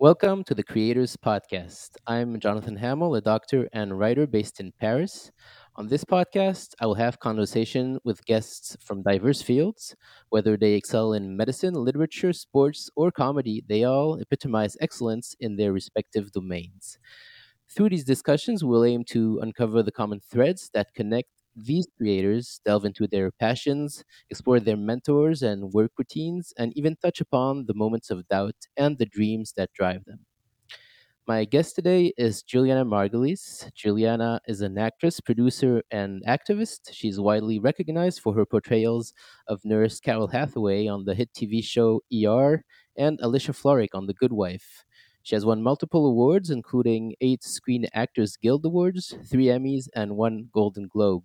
Welcome to the Creators Podcast. I'm Jonathan Hamill, a doctor and writer based in Paris. On this podcast, I will have conversation with guests from diverse fields. Whether they excel in medicine, literature, sports, or comedy, they all epitomize excellence in their respective domains. Through these discussions, we'll aim to uncover the common threads that connect these creators, delve into their passions, explore their mentors and work routines, and even touch upon the moments of doubt and the dreams that drive them. My guest today is Julianna Margulies. Julianna is an actress, producer, and activist. She's widely recognized for her portrayals of nurse Carol Hathaway on the hit TV show ER and Alicia Florrick on The Good Wife. She has won multiple awards, including eight Screen Actors Guild Awards, three Emmys, and one Golden Globe.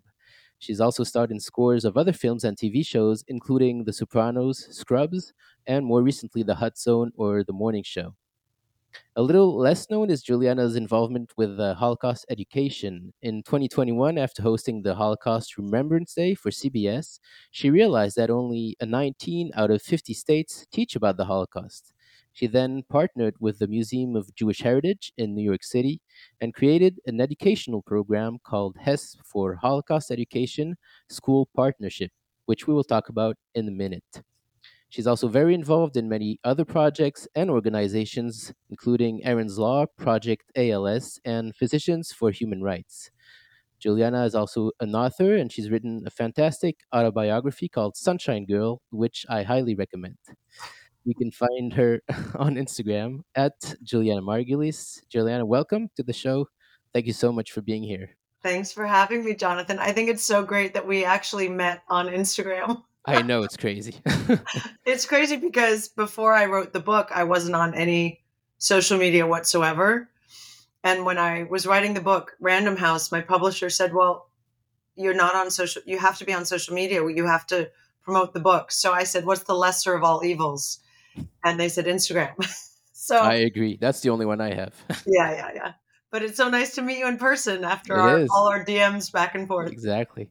She's also starred in scores of other films and TV shows, including The Sopranos, Scrubs, and more recently, The Hot Zone or The Morning Show. A little less known is Julianna's involvement with uh, Holocaust education. In 2021, after hosting the Holocaust Remembrance Day for CBS, she realized that only 19 out of 50 states teach about the Holocaust. She then partnered with the Museum of Jewish Heritage in New York City and created an educational program called HESP for Holocaust Education School Partnership, which we will talk about in a minute. She's also very involved in many other projects and organizations, including Erin's Law, Project ALS, and Physicians for Human Rights. Julianna is also an author, and she's written a fantastic autobiography called Sunshine Girl, which I highly recommend. You can find her on Instagram at Julianna Margulies. Julianna, welcome to the show. Thank you so much for being here. Thanks for having me, Jonathan. I think it's so great that we actually met on Instagram. I know it's crazy. it's crazy because before I wrote the book, I wasn't on any social media whatsoever. And when I was writing the book, Random House, my publisher said, Well, you're not on social, you have to be on social media. You have to promote the book. So I said, What's the lesser of all evils? And they said, Instagram. so I agree. That's the only one I have. yeah, yeah, yeah. But it's so nice to meet you in person after our, all our DMs back and forth. Exactly.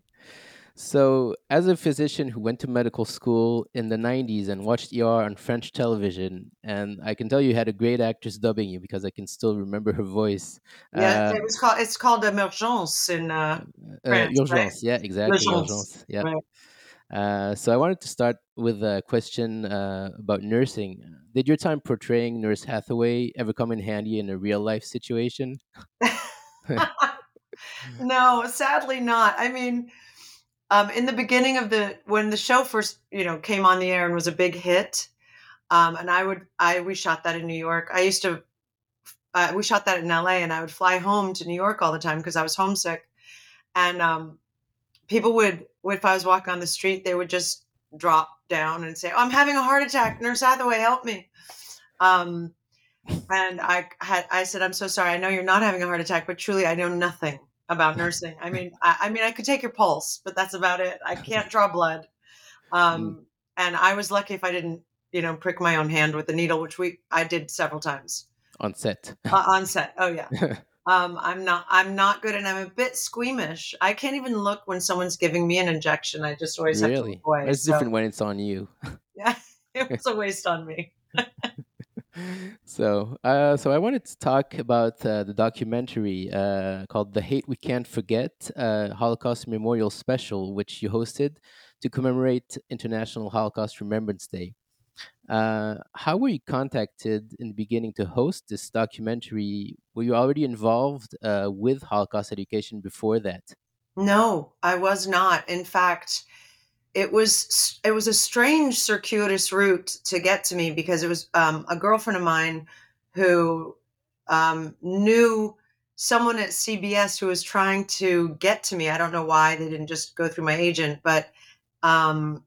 So, as a physician who went to medical school in the 90s and watched ER on French television, and I can tell you had a great actress dubbing you because I can still remember her voice. Yeah, uh, it was called, it's called Emergence in uh, uh France. Uh, urgence, right? yeah, exactly. Urgence. urgence yeah. Right. Uh, so I wanted to start with a question uh, about nursing. Did your time portraying Nurse Hathaway ever come in handy in a real life situation? no, sadly not. I mean, um, in the beginning of the when the show first you know came on the air and was a big hit, um, and I would I we shot that in New York. I used to uh, we shot that in LA, and I would fly home to New York all the time because I was homesick, and um, people would if I was walking on the street, they would just drop down and say, oh, "I'm having a heart attack, Nurse Hathaway, help me." Um, and I had I said, "I'm so sorry. I know you're not having a heart attack, but truly, I know nothing about nursing. I mean, I, I, mean, I could take your pulse, but that's about it. I can't draw blood. Um, mm. And I was lucky if I didn't, you know, prick my own hand with the needle, which we I did several times on set. uh, on set. Oh yeah. um, I'm not. I'm not good, and I'm a bit squeamish. I can't even look when someone's giving me an injection. I just always really? have to look away. It's so. different when it's on you. yeah, it was a waste on me so, uh, so I wanted to talk about uh, the documentary uh, called "The Hate We Can't Forget" uh, Holocaust Memorial Special, which you hosted to commemorate International Holocaust Remembrance Day. Uh, how were you contacted in the beginning to host this documentary? Were you already involved uh, with Holocaust education before that? No, I was not. In fact, it was it was a strange circuitous route to get to me because it was um, a girlfriend of mine who um, knew someone at CBS who was trying to get to me. I don't know why they didn't just go through my agent, but um,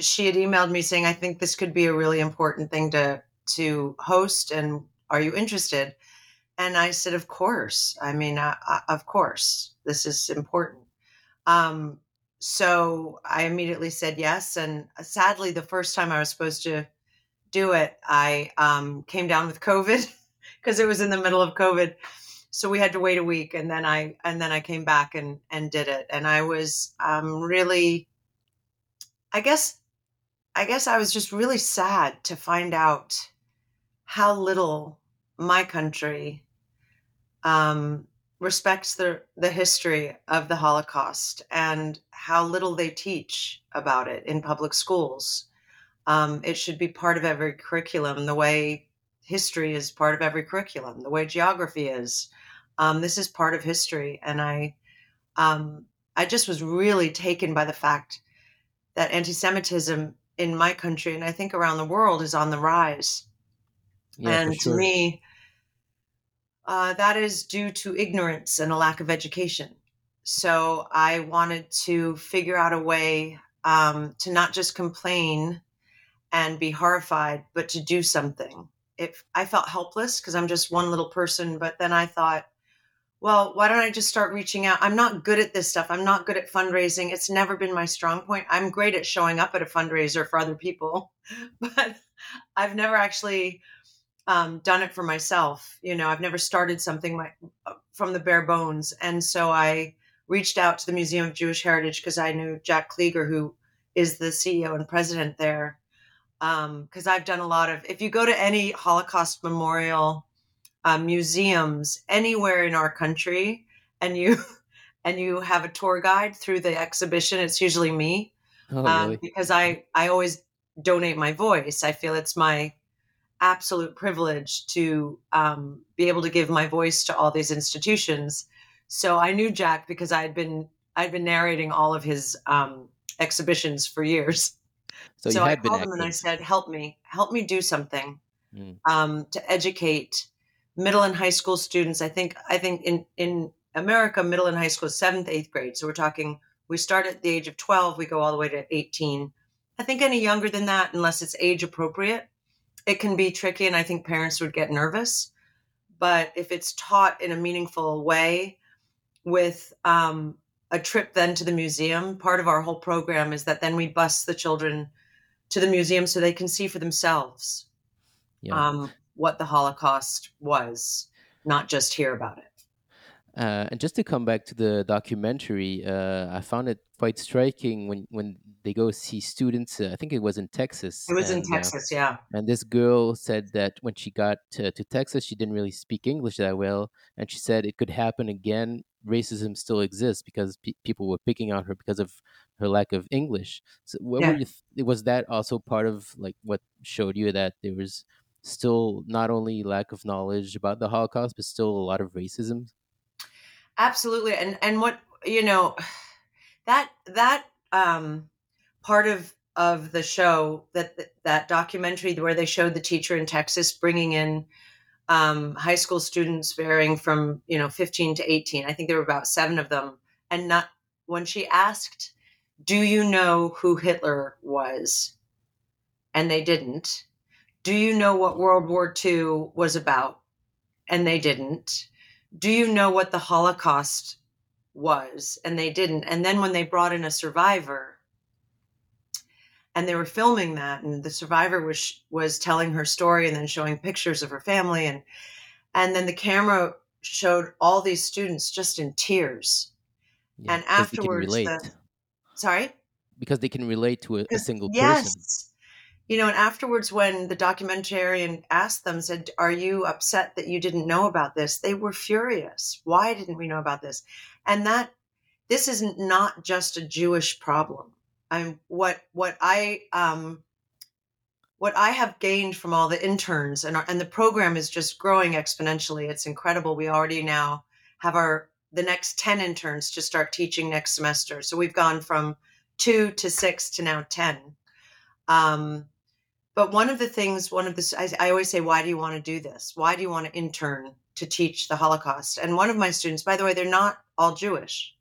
she had emailed me saying, "I think this could be a really important thing to to host, and are you interested?" And I said, "Of course. I mean, of course, this is important." Um, so I immediately said yes. And uh, sadly, the first time I was supposed to do it, I um, came down with COVID because it was in the middle of COVID. So we had to wait a week, and then I and then I came back and and did it. And I was um, really, I guess, I guess I was just really sad to find out how little my country um, respects the the history of the Holocaust and how little they teach about it in public schools. Um, it should be part of every curriculum, the way history is part of every curriculum, the way geography is. Um, this is part of history, and I, um, I just was really taken by the fact that anti-Semitism in my country and I think around the world is on the rise. Yeah, And to me, uh, that is due to ignorance and a lack of education. So I wanted to figure out a way um, to not just complain and be horrified, but to do something. If I felt helpless because I'm just one little person, but then I thought, well, why don't I just start reaching out? I'm not good at this stuff. I'm not good at fundraising. It's never been my strong point. I'm great at showing up at a fundraiser for other people, but I've never actually um, done it for myself. You know, I've never started something my, uh, from the bare bones. And so I reached out to the Museum of Jewish Heritage because I knew Jack Kliger, who is the CEO and president there. Because I've done a lot of, if you go to any Holocaust memorial uh, museums anywhere in our country, and you and you have a tour guide through the exhibition, it's usually me Oh, um, really? because I I always donate my voice. I feel it's my absolute privilege to um, be able to give my voice to all these institutions. So I knew Jack because I'd been I'd been narrating all of his um, exhibitions for years. So So I had called him and I said, "Help me, help me do something Mm. um, to educate middle and high school students." I think I think in in America, middle and high school is seventh, eighth grade. So we're talking we start at the age of twelve, we go all the way to eighteen. I think any younger than that, unless it's age appropriate, it can be tricky, and I think parents would get nervous. But if it's taught in a meaningful way, with um, a trip then to the museum, part of our whole program is that then we bus the children to the museum so they can see for themselves Yeah. um, what the Holocaust was, not just hear about it. Uh, and just to come back to the documentary, uh, I found it quite striking when, when they go see students. Uh, I think it was in Texas, It was in and uh, Texas, yeah. and this girl said that when she got to, to Texas, she didn't really speak English that well, and she said it could happen again. Racism still exists because pe- people were picking on her because of her lack of English. So, what were you? Th- was that also part of like what showed you that there was still not only lack of knowledge about the Holocaust, but still a lot of racism? absolutely. And and what you know that that um, part of of the show that that documentary where they showed the teacher in Texas bringing in um, high school students varying from you know 15 to 18 i think there were about seven of them and not when she asked do you know who hitler was and they didn't do you know what world war ii was about? And they didn't. Do you know what the holocaust was? And they didn't. And then when they brought in a survivor and they were filming that and the survivor was was telling her story and then showing pictures of her family and and then the camera showed all these students just in tears. Yeah, and because they can afterwards relate. the sorry? Because they can relate to a, a single person. You know and afterwards when the documentarian asked them said are you upset that you didn't know about this they were furious why didn't we know about this and that this is not just a jewish problem i'm what what i um what I have gained from all the interns and our, and the program is just growing exponentially. It's incredible. We already now have our the next 10 interns to start teaching next semester. So we've gone from 2 to 6 to now 10. Um, but one of the things one of the I, I always say why do you want to do this? Why do you want to intern to teach the Holocaust? And one of my students by the way, they're not all Jewish.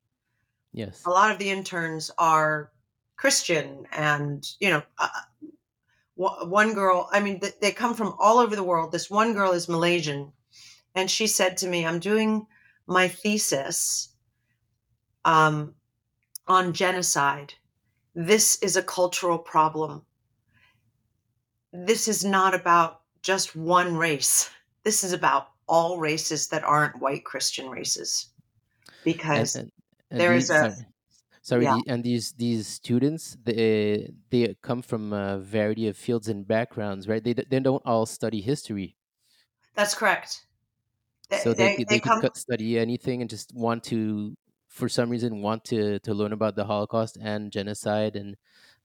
Yes. A lot of the interns are Christian and, you know, uh, one girl i mean they come from all over the world this one girl is malaysian and she said to me i'm doing my thesis um, on genocide this is a cultural problem this is not about just one race. This is about all races that aren't white christian races. Because and, and there is these a sorry, sorry yeah. the, and these these students they they come from a variety of fields and backgrounds right? They they don't all study history. That's correct. so they, they, they could study anything and just want to for some reason want to to learn about the holocaust and genocide and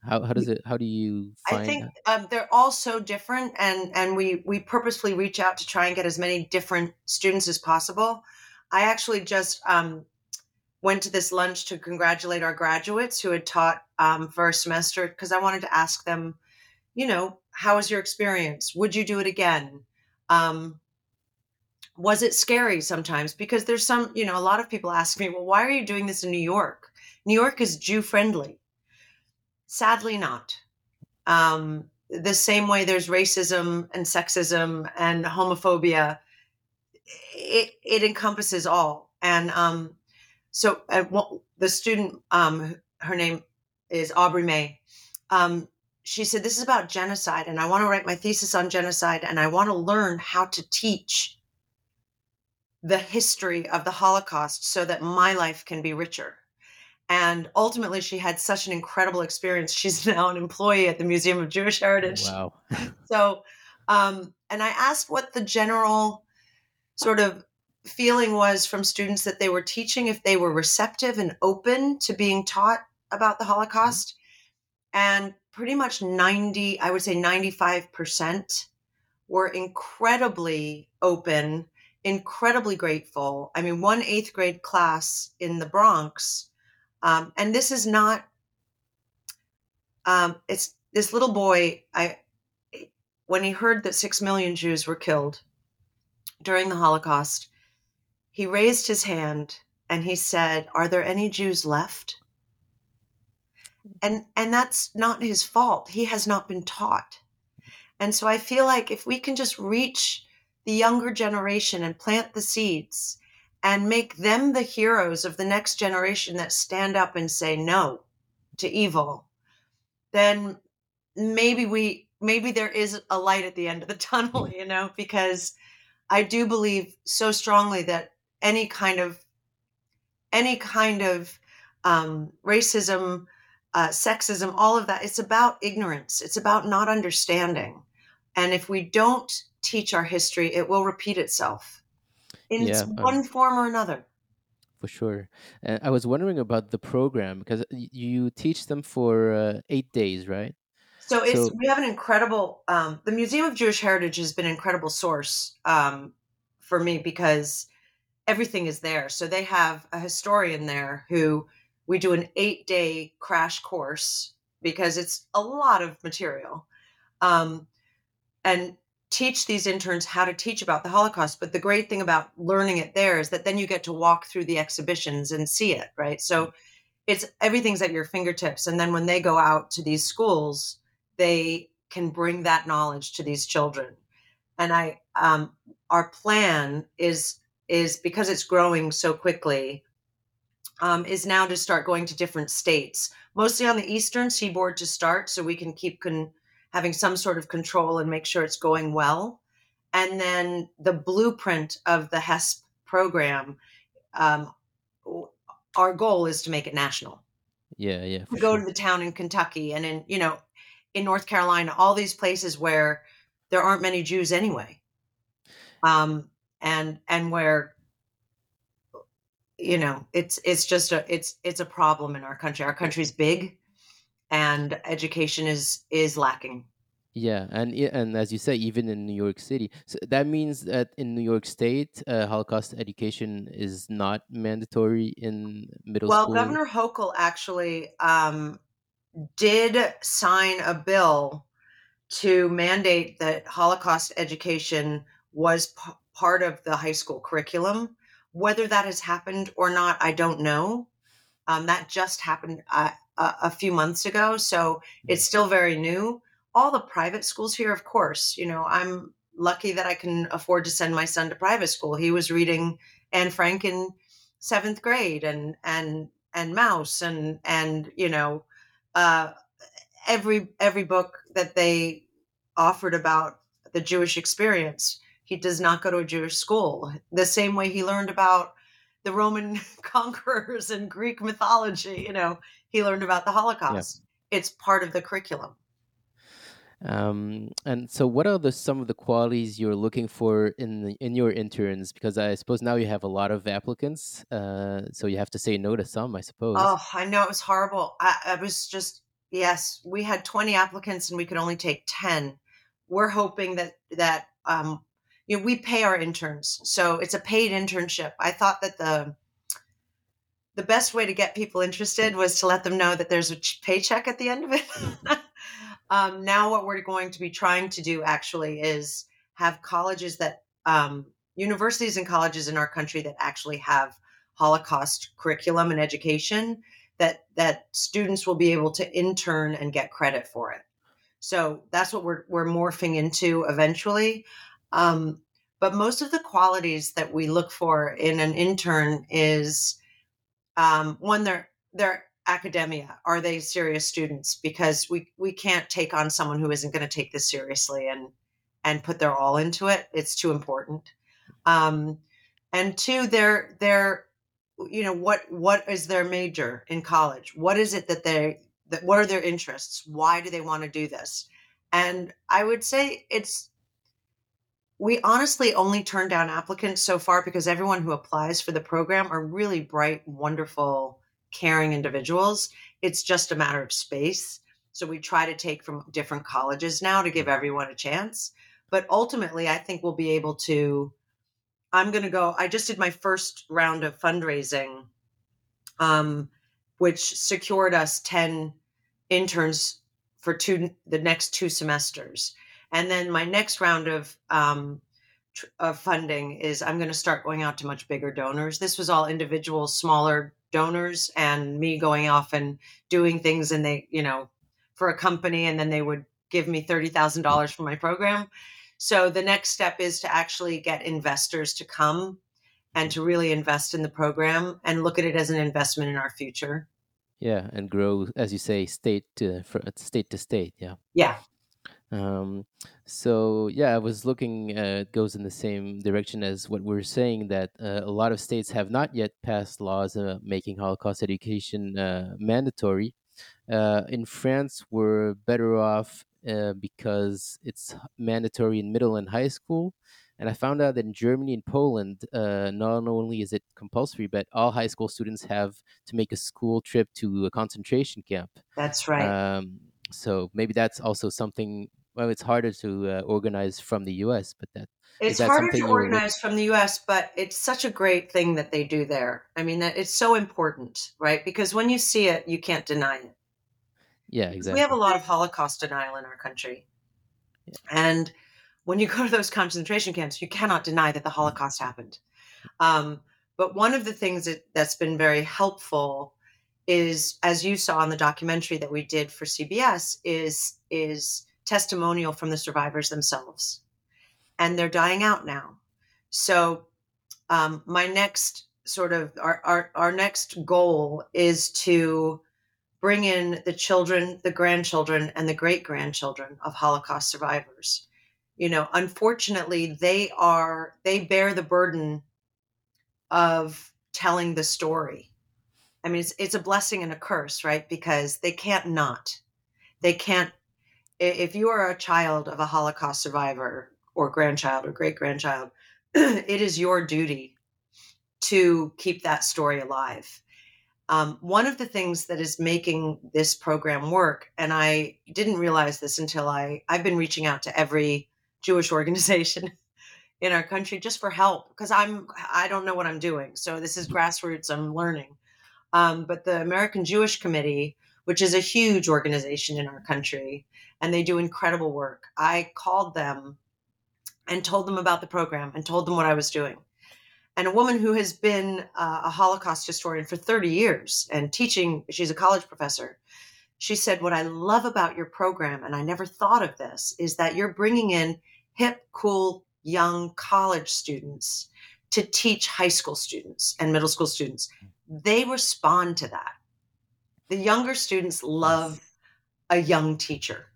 how, how does it how do you i think um, they're all so different and and we we purposefully reach out to try and get as many different students as possible. I actually just um, went to this lunch to congratulate our graduates who had taught um, for a semester because i wanted to ask them you know how was your experience? Would you do it again? Um, was it scary sometimes? Because there's some you know a lot of people ask me well why are you doing this in new york? New york is jew friendly sadly not um, the same way there's racism and sexism and homophobia it, it encompasses all and um, so uh, the student um, her name is aubrey may um, she said this is about genocide and i want to write my thesis on genocide and i want to learn how to teach the history of the Holocaust so that my life can be richer. And ultimately, she had such an incredible experience. She's now an employee at the Museum of Jewish Heritage. Wow. so, um, and I asked what the general sort of feeling was from students that they were teaching, if they were receptive and open to being taught about the Holocaust. Mm-hmm. And pretty much 90, I would say 95% were incredibly open incredibly grateful. I mean, one eighth grade class in the Bronx, um, and this is not. Um, it's this little boy. I when he heard that six million Jews were killed during the Holocaust, he raised his hand and he said, "Are there any Jews left?" And and that's not his fault. He has not been taught. And so I feel like if we can just reach the younger generation and plant the seeds and make them the heroes of the next generation that stand up and say no to evil, then maybe we maybe there is a light at the end of the tunnel, you know, because I do believe so strongly that any kind of any kind of um, racism, uh, sexism, all of that, it's about ignorance. It's about not understanding. And if we don't teach our history, it will repeat itself in yeah, one um, form or another. For sure. And I was wondering about the program because you teach them for uh, eight days, right? So it's so, we have an incredible. Um, the Museum of Jewish Heritage has been an incredible source um, for me because everything is there. So they have a historian there who we do an eight day crash course because it's a lot of material. Um, and teach these interns how to teach about the Holocaust. But the great thing about learning it there is that then you get to walk through the exhibitions and see it, right? So mm. it's everything's at your fingertips. And then when they go out to these schools, they can bring that knowledge to these children. And I, um, our plan is is because it's growing so quickly, um, is now to start going to different states, mostly on the eastern seaboard to start, so we can keep con- having some sort of control and make sure it's going well. And then the blueprint of the HESP program, um, our goal is to make it national. Yeah, yeah. Go sure. to the town in Kentucky and in, you know, in North Carolina, all these places where there aren't many Jews anyway. Um, and and where you know it's it's just a it's it's a problem in our country our country's big and education is is lacking. Yeah, and and as you say, even in New York City, so that means that in New York State, uh, Holocaust education is not mandatory in middle well, school. Well, Governor Hochul actually um, did sign a bill to mandate that Holocaust education was p- part of the high school curriculum. Whether that has happened or not, I don't know. Um, that just happened. Uh, a, a few months ago. So it's still very new. All the private schools here, of course, you know, I'm lucky that I can afford to send my son to private school. He was reading Anne Frank in seventh grade and and and Maus, and and you know uh, every every book that they offered about the Jewish experience. He does not go to a Jewish school. The same way he learned about the Roman conquerors and Greek mythology. You know, he learned about the Holocaust. Yeah. It's part of the curriculum. Um, and so, what are the some of the qualities you're looking for in the, in your interns? Because I suppose now you have a lot of applicants, uh, so you have to say no to some, I suppose. Oh, I know it was horrible. I, I was just yes, we had 20 applicants and we could only take 10. We're hoping that that um, you know we pay our interns, so it's a paid internship. I thought that the the best way to get people interested was to let them know that there's a paycheck at the end of it. um, now, what we're going to be trying to do actually is have colleges that, um, universities and colleges in our country that actually have Holocaust curriculum and education that that students will be able to intern and get credit for it. So that's what we're we're morphing into eventually. Um, but most of the qualities that we look for in an intern is um, one they're academia. Are they serious students? Because we we can't take on someone who isn't going to take this seriously and and put their all into it. It's too important. Um and two they're they're you know what what is their major in college? What is it that they that what are their interests? Why do they want to do this? And i would say it's we honestly only turn down applicants so far because everyone who applies for the program are really bright, wonderful, caring individuals. It's just a matter of space. So we try to take from different colleges now to give everyone a chance. But ultimately, I think we'll be able to. I'm going to go. I just did my first round of fundraising, um, which secured us 10 interns for two the next two semesters and then my next round of um, tr- of funding is I'm going to start going out to much bigger donors. This was all individual, smaller donors, and me going off and doing things, and they, you know, for a company, and then they would give me thirty thousand dollars for my program. So the next step is to actually get investors to come and to really invest in the program and look at it as an investment in our future. Yeah, and grow, as you say, state to state to state. Yeah. Yeah. Um, so yeah, I was looking. Uh, it goes in the same direction as what we're saying that uh, a lot of states have not yet passed laws uh, making Holocaust education uh, mandatory. Uh, in France, we're better off uh, because it's mandatory in middle and high school. And I found out that in Germany and Poland, not only is it compulsory, but all high school students have to make a school trip to a concentration camp. That's right. Um, so maybe that's also something well, it's harder to uh, organize from the U.S., but that it's that harder to organize from the U.S., but it's such a great thing that they do there. I mean, that it's so important, right? Because when you see it, you can't deny it. Yeah, exactly. We have a lot of Holocaust denial in our country, yeah. and when you go to those concentration camps, you cannot deny that the Holocaust happened. Um, but one of the things that, that's been very helpful is, as you saw in the documentary that we did for CBS, is is testimonial from the survivors themselves. And they're dying out now. So, um, my next sort of our, our, our next goal is to bring in the children, the grandchildren, and the great grandchildren of Holocaust survivors. You know, unfortunately, they are, they bear the burden of telling the story. I mean, it's, it's a blessing and a curse, right? Because they can't not. They can't if you are a child of a Holocaust survivor or grandchild or great grandchild, it is your duty to keep that story alive. Um, one of the things that is making this program work, and I didn't realize this until I I've been reaching out to every Jewish organization in our country just for help because I'm I don't know what I'm doing. So this is grassroots. I'm learning. Um, but the American Jewish Committee which is a huge organization in our country, and they do incredible work. I called them and told them about the program and told them what I was doing. And a woman who has been uh, a Holocaust historian for 30 years and teaching, she's a college professor. She said, What I love about your program, and I never thought of this, is that you're bringing in hip, cool, young college students to teach high school students and middle school students. They respond to that the younger students love a young teacher.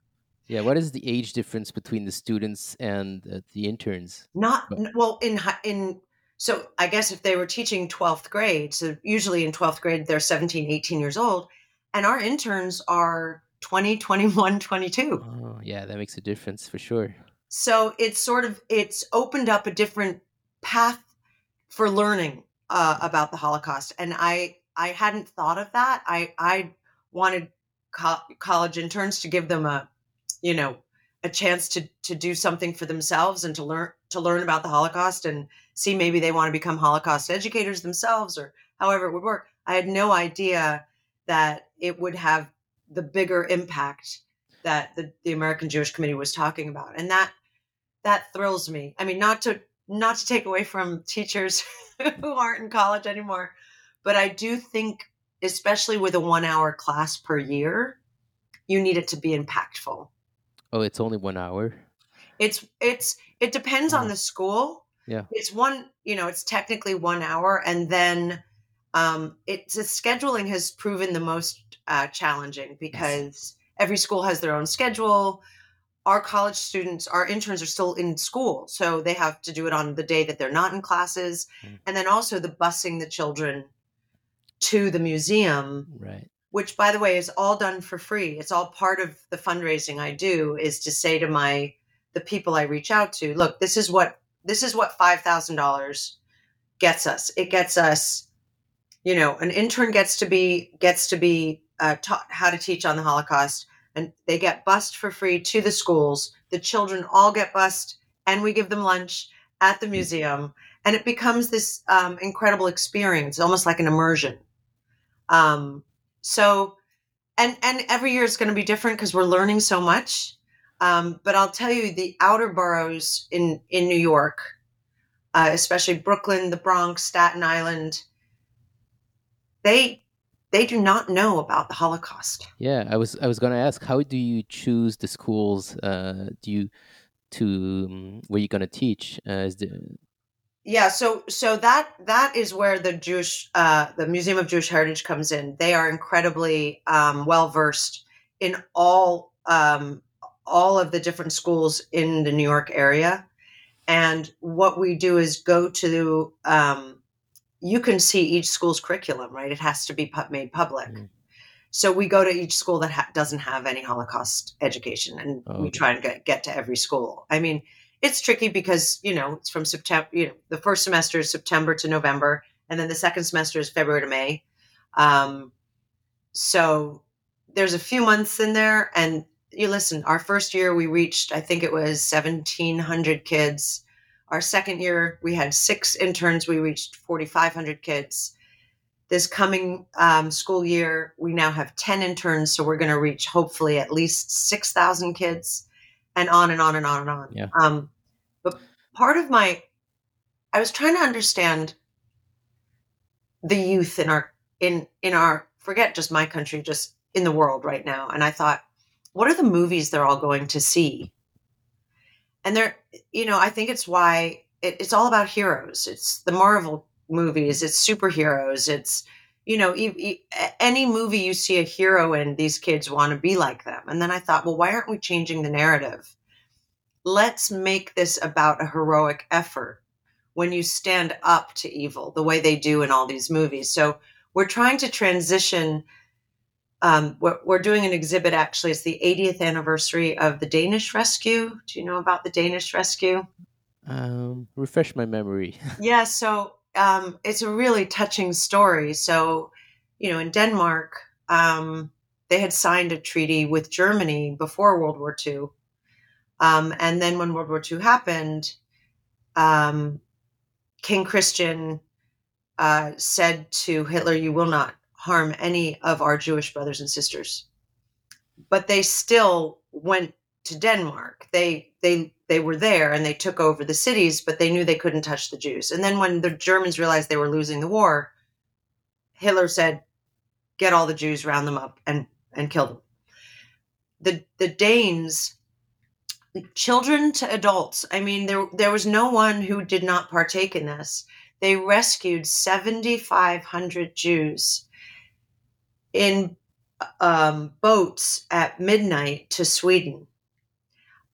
Yeah, what is the age difference between the students and uh, the interns? Not well in in so I guess if they were teaching 12th grade, so usually in 12th grade they're 17, 18 years old, and our interns are 20, 21, 22. Oh, yeah, that makes a difference for sure. So it's sort of it's opened up a different path for learning uh, about the Holocaust, and I I hadn't thought of that. I I wanted co- college interns to give them a you know a chance to to do something for themselves and to learn to learn about the Holocaust and see maybe they want to become Holocaust educators themselves or however it would work. I had no idea that it would have the bigger impact that the, the American Jewish Committee was talking about. And that that thrills me. I mean, not to not to take away from teachers who aren't in college anymore, but I do think, especially with a one hour class per year, you need it to be impactful. Oh, it's only one hour. It's it's it depends on Oh. the school. Yeah. It's one, you know, it's technically one hour, and then um, it's the scheduling has proven the most uh, challenging because every school has their own schedule. Our college students, our interns are still in school, so they have to do it on the day that they're not in classes, Mm. and then also the busing the children to the museum Right. which by the way is all done for free. It's all part of the fundraising i do is to say to my the people i reach out to look this is what this is what $5000 gets us. It gets us you know an intern gets to be gets to be uh, taught how to teach on the holocaust and they get bused for free to the schools. The children all get bused and we give them lunch at the museum. And it becomes this um, incredible experience almost like an immersion um, so and and every year is going to be different because we're learning so much um, but i'll tell you the outer boroughs in in new york uh, especially brooklyn the bronx staten island they they do not know about the holocaust Yeah, I was I was gonna ask, how do you choose the schools? Uh, do you to um, where you're gonna teach? Uh, is the yeah so so that that is where the jewish uh, the museum of jewish heritage comes in. They are incredibly um, well versed in all um, all of the different schools in the new york area. And what we do is go to um, you can see each school's curriculum right? It has to be pu- made public. Mm. so we go to each school that ha- doesn't have any holocaust education and Oh, we okay. try and get, get to every school. I mean it's tricky because you know it's from september you know the first semester is september to november and then the second semester is february to may. Um, so there's a few months in there and you listen our first year we reached i think it was 1700 kids. Our second year we had six interns we reached 4500 kids. This coming um, school year we now have 10 interns so we're going to reach hopefully at least 6000 kids and on and on and on and on. Yeah. um, but part of my i was trying to understand the youth in our in in our forget just my country just in the world right now. And i thought what are the movies they're all going to see? And they're you know i think it's why it, it's all about heroes. It's the marvel movies. It's superheroes. It's you know e- e- any movie you see a hero in these kids want to be like them. And then i thought well why aren't we changing the narrative? Let's make this about a heroic effort when you stand up to evil the way they do in all these movies. So we're trying to transition um, we're, we're doing an exhibit actually it's the 80th anniversary of the danish rescue. Do you know about the danish rescue? Um, refresh my memory. yeah so um, it's a really touching story. So you know in denmark um, they had signed a treaty with germany before world war ii um, and then when world war ii happened um, king christian uh, said to hitler you will not harm any of our jewish brothers and sisters. But they still went to denmark. They they they were there and they took over the cities but they knew they couldn't touch the jews. And then when the germans realized they were losing the war hitler said get all the jews round them up and and kill them. The the danes children to adults i mean there there was no one who did not partake in this. They rescued 7500 jews in um, boats at midnight to sweden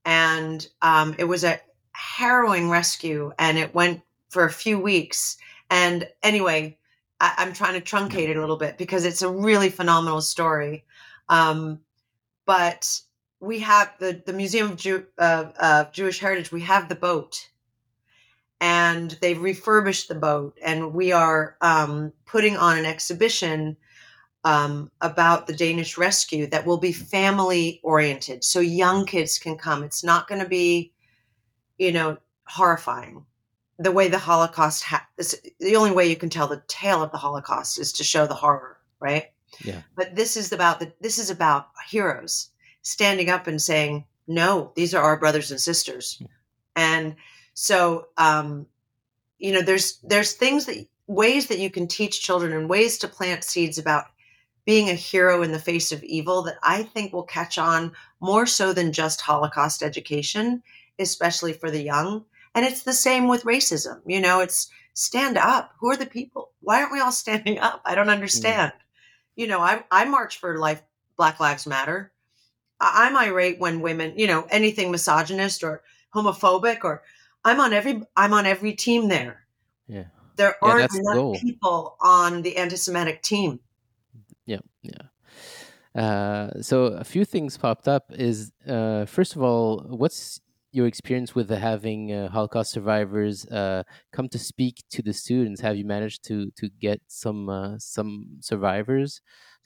and um, it was a harrowing rescue and it went for a few weeks and anyway I, i'm trying to truncate it a little bit because it's a really phenomenal story um, but we have the the Museum of Jew, uh, uh, Jewish Heritage. We have the boat, and they've refurbished the boat, and we are um, putting on an exhibition um, about the Danish rescue that will be family oriented, so young kids can come. It's not going to be, you know, horrifying. The way the Holocaust, ha- the only way you can tell the tale of the Holocaust is to show the horror, right? Yeah. But this is about the this is about heroes standing up and saying, "No, these are our brothers and sisters," yeah. and so um, you know, there's there's things that ways that you can teach children and ways to plant seeds about being a hero in the face of evil that I think will catch on more so than just Holocaust education, especially for the young. And it's the same with racism. You know, it's stand up. Who are the people? Why aren't we all standing up? I don't mm. understand. You know, I, I march for life, Black Lives Matter. I, I'm irate when women, you know, anything misogynist or homophobic or I'm on every I'm on every team there. Yeah. There Yeah, aren't enough goal. people on the anti-Semitic team. Yeah, yeah. Uh, so a few things popped up. Is uh, first of all, what's your experience with having uh, Holocaust survivors uh, come to speak to the students? Have you managed to to get some uh, some survivors?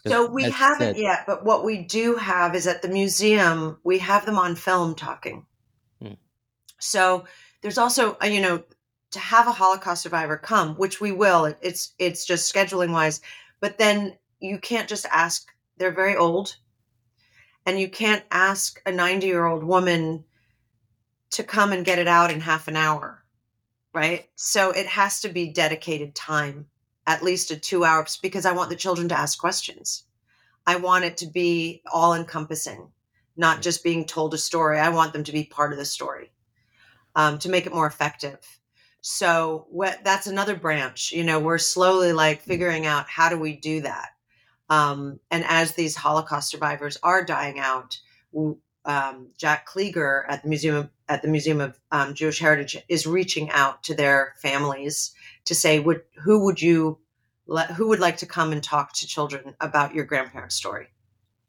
So we haven't said, yet, but what we do have is at the museum, we have them on film talking. Hmm. So there's also, uh, you know, to have a Holocaust survivor come, which we will. it- It's it's just scheduling wise, but then you can't just ask. They're very old, and you can't ask a 90 year old woman to come and get it out in half an hour, right? So it has to be dedicated time, at least a two hours, because I want the children to ask questions. I want it to be all encompassing, not just being told a story. I want them to be part of the story um, to make it more effective. So what, that's another branch. You know, we're slowly like figuring out how do we do that. Um, and as these Holocaust survivors are dying out, um, Jack Kliger at the museum at the Museum of um, Jewish Heritage is reaching out to their families to say, would who would you who would like to come and talk to children about your grandparents' story?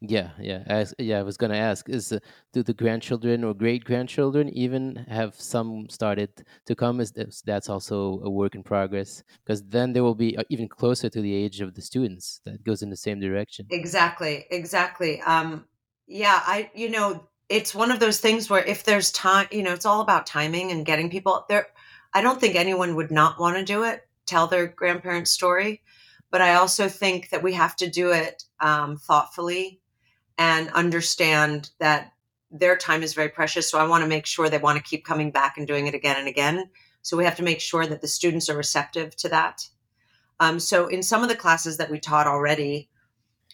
Yeah, yeah, yeah. I was gonna ask: Is uh, do the grandchildren or great grandchildren even have some started to come? Is this, that's also a work in progress? Because then they will be uh, even closer to the age of the students. That goes in the same direction. Exactly, exactly. Um, yeah, I, you know, it's one of those things where if there's time, you know, it's all about timing and getting people there. I don't think anyone would not want to do it, tell their grandparents' story, but I also think that we have to do it um, thoughtfully and understand that their time is very precious. So I want to make sure they want to keep coming back and doing it again and again. So we have to make sure that the students are receptive to that. Um, so in some of the classes that we taught already,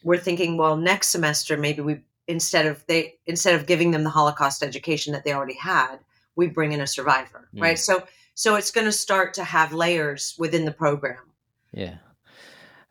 we're thinking, well, next semester maybe we instead of they instead of giving them the Holocaust education that they already had, we bring in a survivor, Mm. right? So so it's going to start to have layers within the program. Yeah.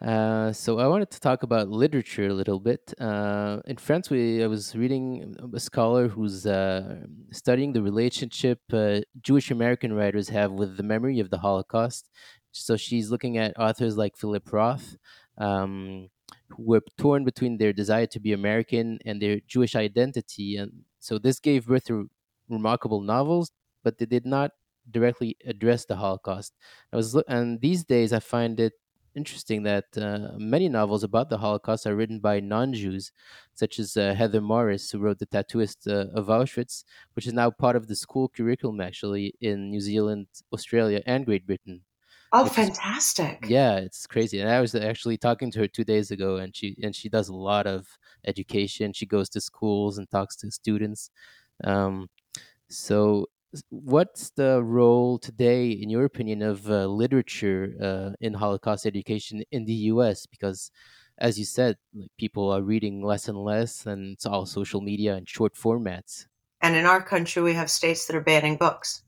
Uh, so I wanted to talk about literature a little bit. Uh, in France, we I was reading a scholar who's uh, studying the relationship uh, Jewish American writers have with the memory of the Holocaust. So she's looking at authors like Philip Roth, um, who were torn between their desire to be American and their Jewish identity, and so this gave birth to remarkable novels, but they did not directly address the Holocaust. I was, and these days I find it interesting that uh, many novels about the Holocaust are written by non-Jews, such as uh, Heather Morris, who wrote *The Tattooist uh, of Auschwitz*, which is now part of the school curriculum actually in New Zealand, Australia, and Great Britain. Oh, is fantastic! yeah, it's crazy. And I was actually talking to her two days ago, and she and she does a lot of education. She goes to schools and talks to students. Um, so, what's the role today, in your opinion, of uh, literature uh, in Holocaust education in the U.S.? Because, as you said, like people are reading less and less, and it's all social media and short formats. And in our country, we have states that are banning books.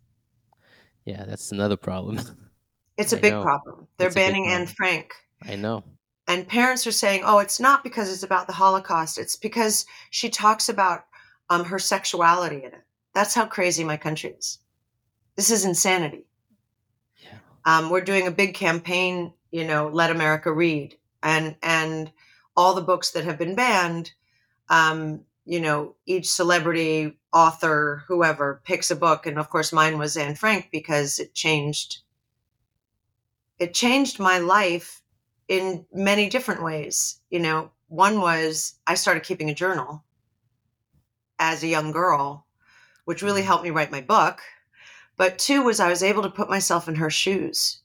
Yeah, that's another problem. It's a I big know problem. They're it's banning Anne problem. Frank. I know. and parents are saying, "Oh, it's not because it's about the Holocaust. It's because she talks about um, her sexuality in it." That's how crazy my country is. This is insanity. Yeah. Um, we're doing a big campaign, you know, "Let America Read," and and all the books that have been banned. Um, you know, each celebrity, author, whoever picks a book. And of course, mine was Anne Frank because it changed. It changed my life in many different ways. You know, one was I started keeping a journal as a young girl, which really helped me write my book. But two was I was able to put myself in her shoes.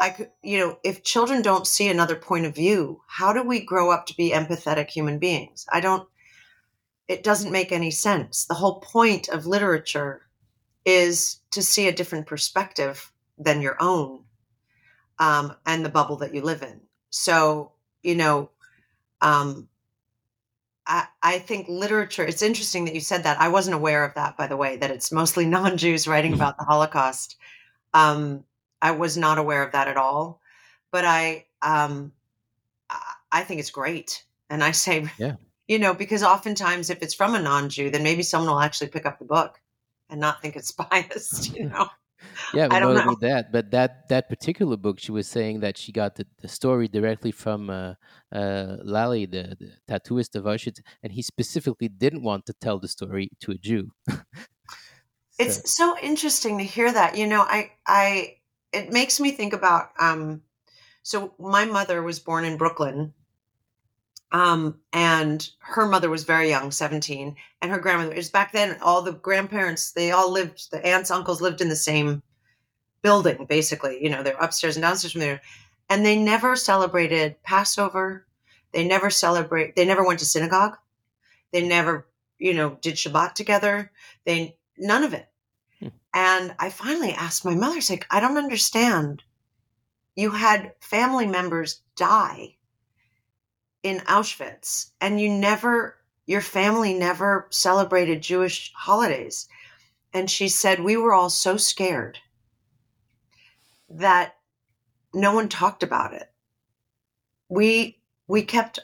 I could, you know, if children don't see another point of view, how do we grow up to be empathetic human beings? I don't, it doesn't make any sense. The whole point of literature is to see a different perspective than your own um, and the bubble that you live in. So, you know, um, I, I think literature, it's interesting that you said that. I wasn't aware of that, by the way, that it's mostly non Jews writing about the Holocaust. Um, I was not aware of that at all. But I, um, I think it's great. And I say, Yeah. you know, because oftentimes if it's from a non Jew, then maybe someone will actually pick up the book and not think it's biased, you know. Yeah, I but don't know. that, but that that particular book, she was saying that she got the, the story directly from uh, uh, Lale, the, the tattooist of Auschwitz, and he specifically didn't want to tell the story to a Jew. so, It's so interesting to hear that. You know, I I it makes me think about um so my mother was born in Brooklyn. Um and her mother was very young, 17, and her grandmother was back then all the grandparents, they all lived the aunts, uncles lived in the same building basically, you know, they're upstairs and downstairs from there. And they never celebrated Passover. They never celebrate they never went to synagogue. They never, you know, did Shabbat together. They none of it. Hmm. And I finally asked my mother, I like, I don't understand. You had family members die in Auschwitz, and you never, your family never celebrated Jewish holidays. And she said, We were all so scared that no one talked about it. We we kept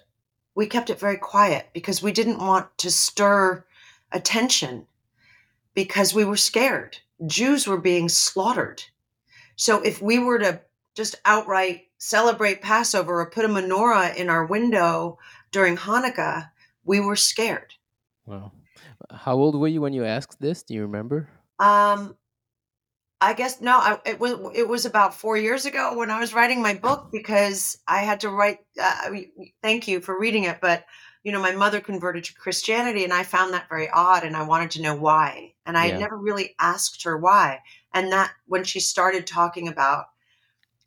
we kept it very quiet because we didn't want to stir attention because we were scared. Jews were being slaughtered. So if we were to just outright celebrate Passover or put a menorah in our window during Hanukkah, we were scared. wow. How old were you when you asked this? Do you remember? Um, I guess no, I, it was it was about four years ago when I was writing my book because I had to write. Uh, thank you for reading it, but you know, my mother converted to Christianity, and I found that very odd, and I wanted to know why, and I Yeah. had never really asked her why. And that when she started talking about,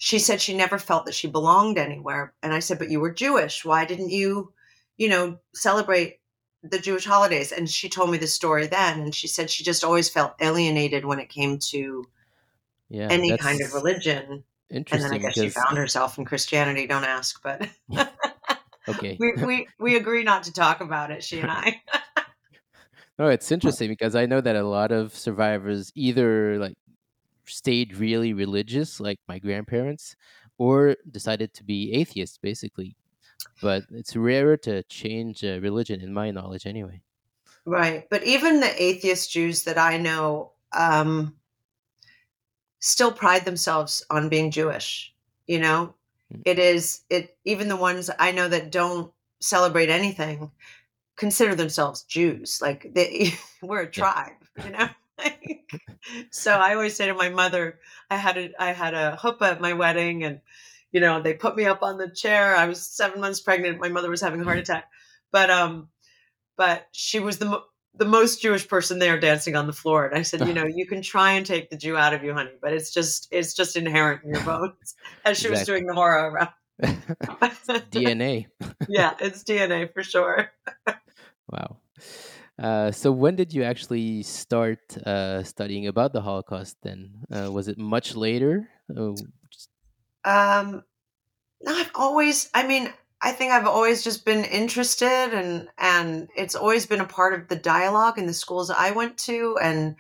she said she never felt that she belonged anywhere, and I said, but you were Jewish. Why didn't you, you know, celebrate? the Jewish holidays. And she told me the story then. And she said she just always felt alienated when it came to Yeah, any kind of religion. And then I interesting guess she found herself in Christianity. Don't ask, but okay. we, we, we agree not to talk about it, she and I. No, it's interesting because I know that a lot of survivors either like stayed really religious, like my grandparents, or decided to be atheists, basically. But it's rarer to change uh, religion, in my knowledge, anyway. right. But even the atheist Jews that I know um, still pride themselves on being Jewish. You know, Mm. it is, it, even the ones I know that don't celebrate anything consider themselves Jews. Like they, we're a Yeah. tribe, you know. Like, so I always say to my mother, I had a I had a chuppah at my wedding, and you know they put me up on the chair. I was seven months pregnant. My mother was having a heart attack, but um, but she was the mo- the most Jewish person there dancing on the floor. And I said, you know, you can try and take the Jew out of you, honey, but it's just it's just inherent in your bones. As she was doing the hora around. DNA. yeah, it's DNA for sure. Wow. Uh, so when did you actually start uh, studying about the Holocaust? Then uh, was it much later? Uh, just- Um, no, I've always. I mean, I think I've always just been interested, and and it's always been a part of the dialogue in the schools I went to, and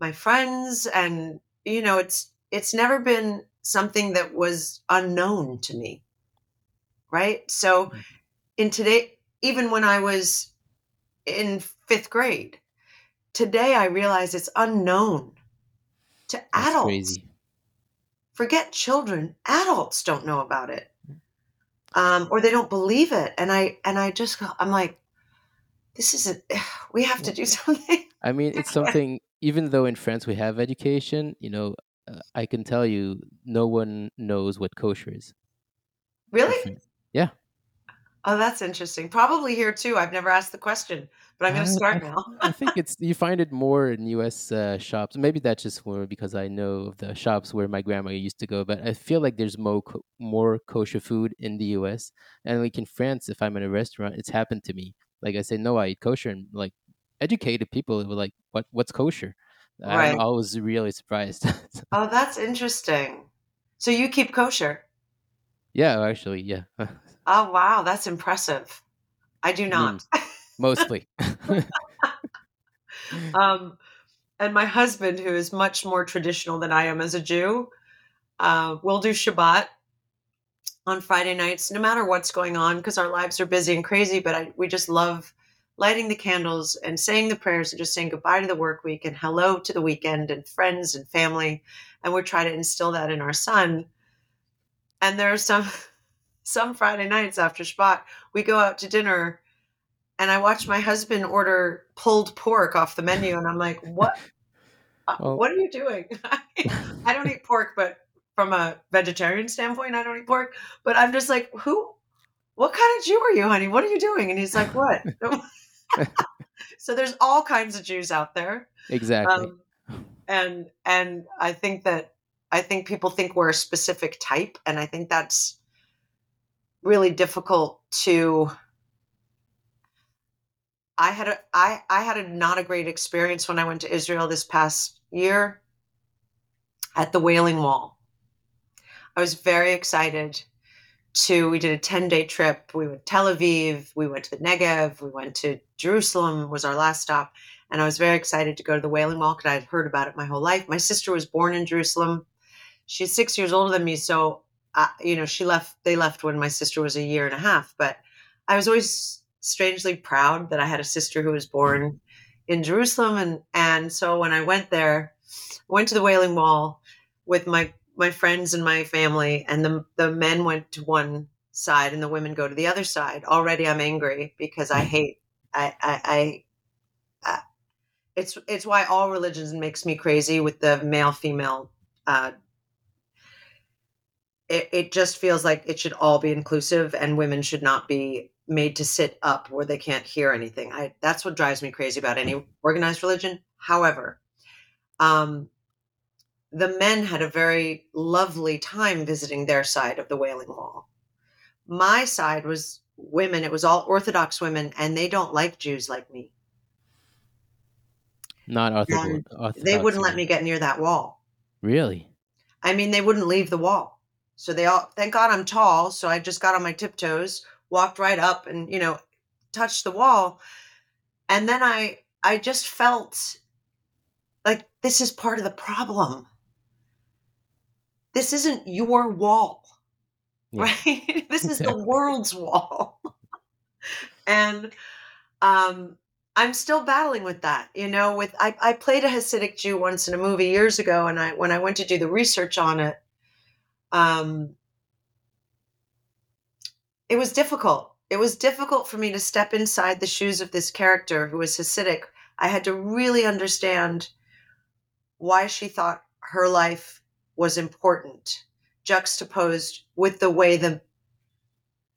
my friends, and you know, it's it's never been something that was unknown to me, right? So, Mhm. in today, even when I was in fifth grade, today I realize it's unknown to that's adults crazy. forget children adults don't know about it um, or they don't believe it and i and i just go i'm like this is a we have to do something. I mean, it's something. Even though in France we have education, you know, uh, I can tell you, no one knows what kosher is. Really? Yeah. Oh, that's interesting. Probably here too. I've never asked the question, but I'm going to start I, now. I think it's you find it more in U.S. Uh, shops. Maybe that's just more because I know of the shops where my grandma used to go. But I feel like there's more co- more kosher food in the U.S. And like in France, if I'm in a restaurant, it's happened to me. Like I say, no, I eat kosher, and like educated people were like, "What? What's kosher?" Right. always really surprised. Oh, that's interesting. So you keep kosher. yeah, actually, yeah, Oh, wow, that's impressive. I do not. mostly. um, and my husband, who is much more traditional than I am as a Jew, uh, will do Shabbat on Friday nights, no matter what's going on, because our lives are busy and crazy. But I, we just love lighting the candles and saying the prayers and just saying goodbye to the work week and hello to the weekend and friends and family. And we try to instill that in our son. And there are some some Friday nights after Shabbat, we go out to dinner and I watch my husband order pulled pork off the menu, and I'm like, "What? uh, well, What are you doing?" I don't eat pork, but from a vegetarian standpoint, I don't eat pork. But I'm just like, "Who? What kind of Jew are you, honey? What are you doing?" And he's like, "What?" so there's all kinds of Jews out there, exactly. um, and and I think that I think people think we're a specific type, and I think that's really difficult to I had a I I had a not a great experience when I went to Israel this past year at the Wailing Wall. I was very excited to we did a 10-day trip. We went to Tel Aviv, we went to the Negev, we went to Jerusalem was our last stop, and I was very excited to go to the Wailing Wall because I had heard about it my whole life. My sister was born in Jerusalem. She's 6 years older than me, so uh, you know, she left they left when my sister was a year and a half, but I was always strangely proud that I had a sister who was born in Jerusalem, and and so when I went there, I went to the Wailing Wall with my my friends and my family, and the the men went to one side and the women go to the other side. Already, I'm angry because I hate I I. I uh, it's it's why all religions makes me crazy with the male female uh, it, it just feels like it should all be inclusive and women should not be made to sit up where they can't hear anything. I that's what drives me crazy about any organized religion. However, um, the men had a very lovely time visiting their side of the Wailing Wall. My side was women. It was all Orthodox women, and they don't like Jews like me. Not orthodox. They wouldn't let me get near that wall. Really? I mean, they wouldn't leave the wall. So they all, thank God I'm tall. So I just got on my tiptoes, walked right up and, you know, touched the wall. And then I, I just felt like this is part of the problem. This isn't your wall, Yeah. right? this is the world's wall. and, um, I'm still battling with that, you know. With I, I played a Hasidic Jew once in a movie years ago, and I when I went to do the research on it, um, it was difficult. It was difficult for me to step inside the shoes of this character who was Hasidic. I had to really understand why she thought her life was important, juxtaposed with the way the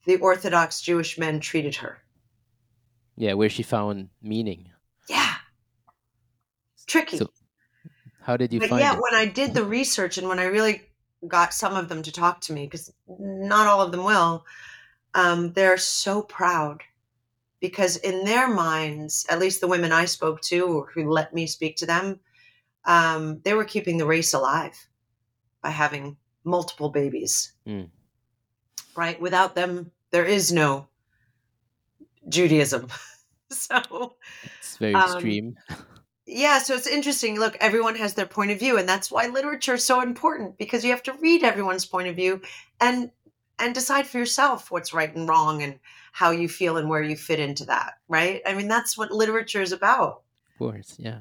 the Orthodox Jewish men treated her. Yeah, where she found meaning. Yeah, tricky. So, how did you but find yeah, it? when I did the research and when I really got some of them to talk to me, because not all of them will, um, they're so proud because in their minds, at least the women I spoke to or who let me speak to them, um, they were keeping the race alive by having multiple babies. Mm. Right? Without them, there is no Judaism. so It's very um, extreme. yeah, so it's interesting. Look, everyone has their point of view, and that's why literature is so important because you have to read everyone's point of view and and decide for yourself what's right and wrong and how you feel and where you fit into that. Right? I mean, that's what literature is about. Of course, yeah.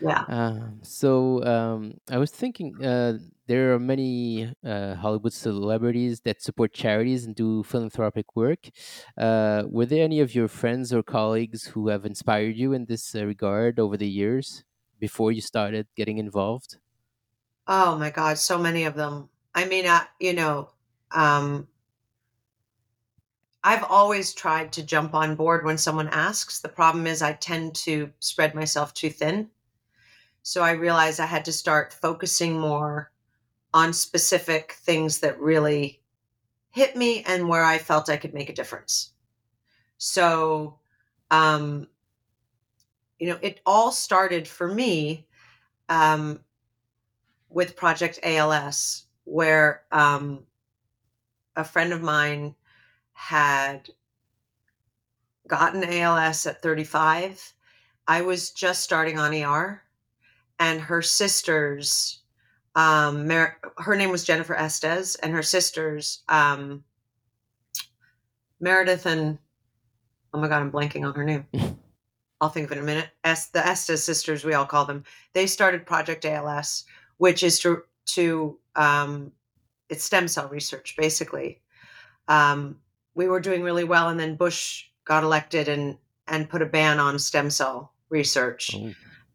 Yeah. Um, so um, I was thinking uh, there are many uh, Hollywood celebrities that support charities and do philanthropic work. Uh, were there any of your friends or colleagues who have inspired you in this uh, regard over the years before you started getting involved? Oh my God, so many of them. I mean, I, you know, um, I've always tried to jump on board when someone asks. The problem is I tend to spread myself too thin. So I realized I had to start focusing more on specific things that really hit me and where I felt I could make a difference. So, um, you know, it all started for me um, with Project ALS, where um, a friend of mine had gotten ALS at 35. I was just starting on ER, and her sisters, um, Mer- her name was Jennifer Estes, and her sisters, um, Meredith and oh my god, I'm blanking on her name. I'll think of it in a minute. Es- the Estes sisters, we all call them. They started Project ALS, which is to to um, it's stem cell research basically. Um, we were doing really well, and then Bush got elected and and put a ban on stem cell research. Oh.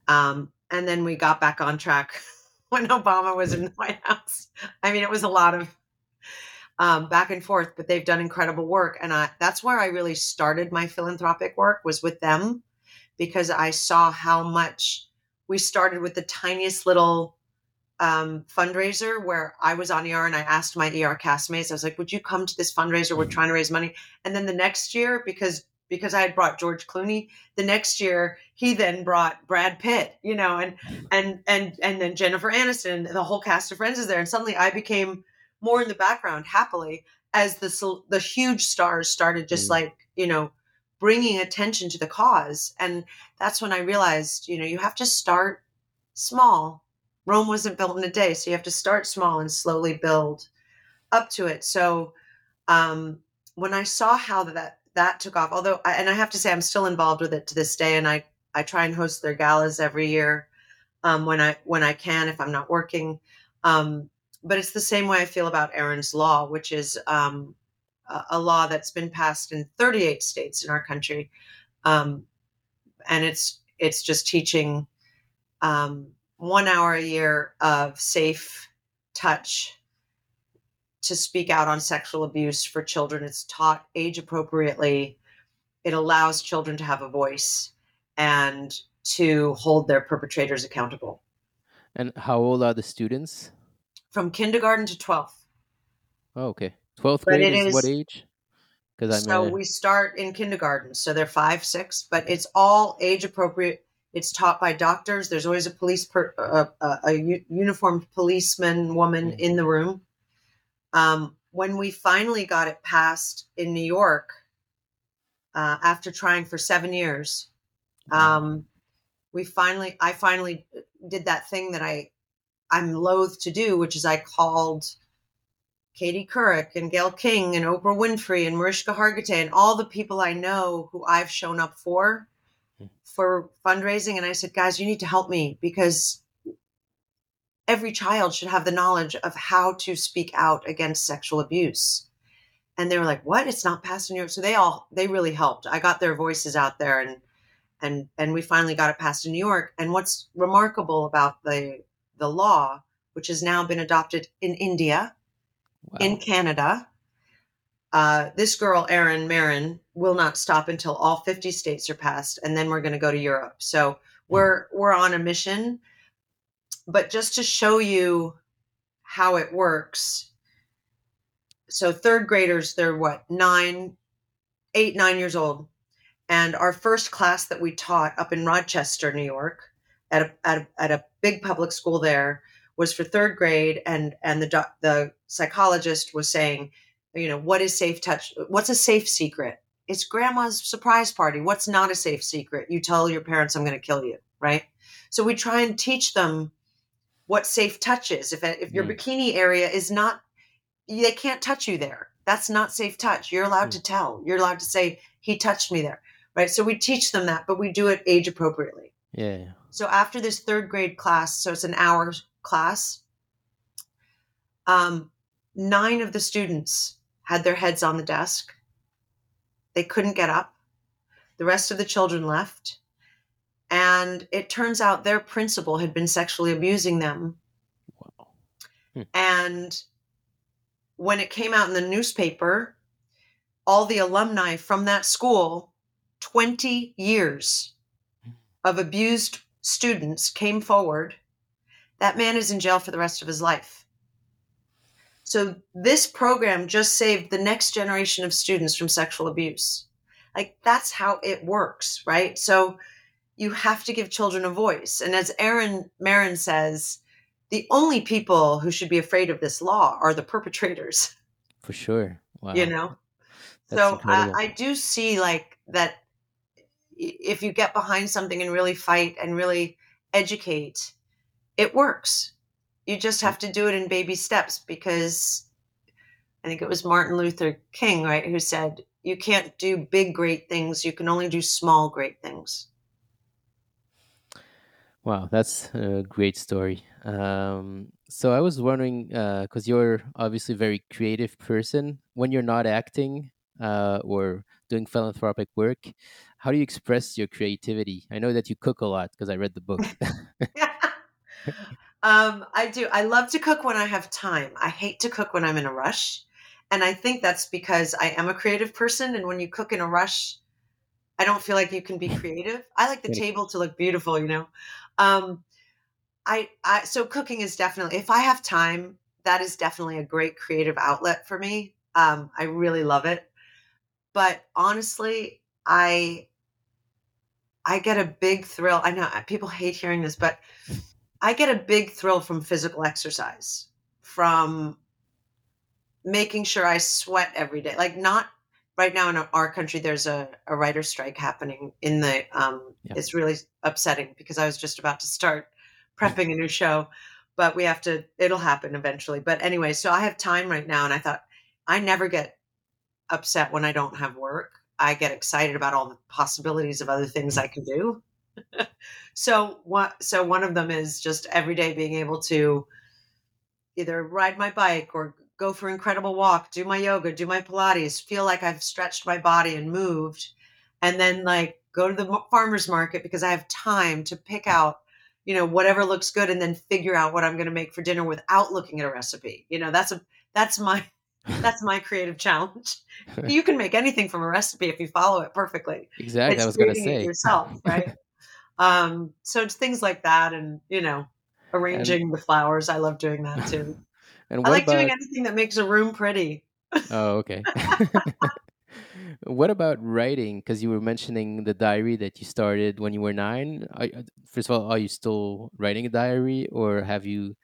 Um, and then we got back on track when Obama was in the White House. I mean, it was a lot of um, back and forth, but they've done incredible work, and I, that's where I really started my philanthropic work was with them because I saw how much we started with the tiniest little um, fundraiser where I was on ER and I asked my ER castmates, I was like, "Would you come to this fundraiser? We're trying to raise money." And then the next year, because because I had brought George Clooney, the next year he then brought Brad Pitt, you know, and and and and then Jennifer Aniston, the whole cast of Friends is there, and suddenly I became more in the background, happily, as the the huge stars started just Mm. like you know bringing attention to the cause, and that's when I realized, you know, you have to start small. Rome wasn't built in a day, so you have to start small and slowly build up to it. So um, when I saw how that that took off, although I, and I have to say I'm still involved with it to this day, and I I try and host their galas every year um, when I when I can if I'm not working. Um, but it's the same way I feel about Erin's Law, which is um, a, a law that's been passed in 38 states in our country, um, and it's it's just teaching um, one hour a year of safe touch to speak out on sexual abuse for children. It's taught age appropriately. It allows children to have a voice and to hold their perpetrators accountable And how old are the students? from kindergarten to 12th. Oh, okay. 12th But grade it is what is- age? Because I'm So uh, we start in kindergarten. So they're five, six, but it's all age appropriate. It's taught by doctors. There's always a police, per, uh, uh, a uniformed policeman woman Mhm. in the room. Um, when we finally got it passed in New York, uh, after trying for seven years, um, we finally, I finally did that thing that I, I'm loath to do, which is I called Katie Couric and Gayle King and Oprah Winfrey and Mariska Hargitay and all the people I know who I've shown up for Hmm. for fundraising. And I said, guys, you need to help me because every child should have the knowledge of how to speak out against sexual abuse. And they were like, what? It's not passed in New York. So they all, they really helped. I got their voices out there and, and, and we finally got it passed in New York. And what's remarkable about the, the law, which has now been adopted in India, wow. in Canada. Uh, this girl, Erin Merryn, will not stop until all 50 states are passed, and then we're going to go to Europe. So we're we're on a mission. But just to show you how it works, so third graders, they're what nine, eight, nine years old, and our first class that we taught up in Rochester, New York, at a at a, at a big public school there was for third grade, and and the the psychologist was saying, you know, what is safe touch? What's a safe secret? It's grandma's surprise party. What's not a safe secret? You tell your parents, "I'm going to kill you," right? So we try and teach them what safe touch is. If if your Mm. bikini area is not, they can't touch you there. That's not safe touch. You're allowed Mm. to tell. You're allowed to say, "He touched me there," right? So we teach them that, but we do it age appropriately. Yeah. So after this third grade class, so it's an hour class, um, nine of the students had their heads on the desk. They couldn't get up. The rest of the children left. And it turns out their principal had been sexually abusing them. Wow. Hmm. And when it came out in the newspaper, all the alumni from that school, 20 years of abused students came forward. That man is in jail for the rest of his life. So this program just saved the next generation of students from sexual abuse. Like that's how it works, right? So you have to give children a voice. And as Erin Merryn says, the only people who should be afraid of this law are the perpetrators. For sure. Wow. You know? That's so I. I do see like that if you get behind something and really fight and really educate, it works. You just have to do it in baby steps because I think it was Martin Luther King, right, who said, You can't do big, great things. You can only do small, great things. Wow, that's a great story. Um, so I was wondering, because you're obviously a very creative person, when you're not acting uh, or doing philanthropic work, how do you express your creativity? I know that you cook a lot because I read the book. um, I do. I love to cook when I have time. I hate to cook when I'm in a rush. And I think that's because I am a creative person. And when you cook in a rush, I don't feel like you can be creative. I like the table to look beautiful, you know. Um, I, I so cooking is definitely if I have time, that is definitely a great creative outlet for me. Um, I really love it. But honestly, I I get a big thrill. I know people hate hearing this, but I get a big thrill from physical exercise, from making sure I sweat every day. Like not right now in our country, there's a, a writer strike happening in the. Um, Yeah. It's really upsetting because I was just about to start prepping a new show, but we have to. It'll happen eventually. But anyway, so I have time right now, and I thought I never get upset when I don't have work. I get excited about all the possibilities of other things I can do. so what so one of them is just every day being able to either ride my bike or go for an incredible walk, do my yoga, do my pilates, feel like I've stretched my body and moved and then like go to the farmers market because I have time to pick out you know whatever looks good and then figure out what I'm going to make for dinner without looking at a recipe. You know, that's a that's my that's my creative challenge. You can make anything from a recipe if you follow it perfectly. exactly. I was going to say. yourself, right? um, so it's things like that, and you know, arranging the flowers. I love doing that too. And I like about? doing anything that makes a room pretty. Oh, okay. what about writing? Because you were mentioning the diary that you started when you were nine. Are, first of all, are you still writing a diary, or have you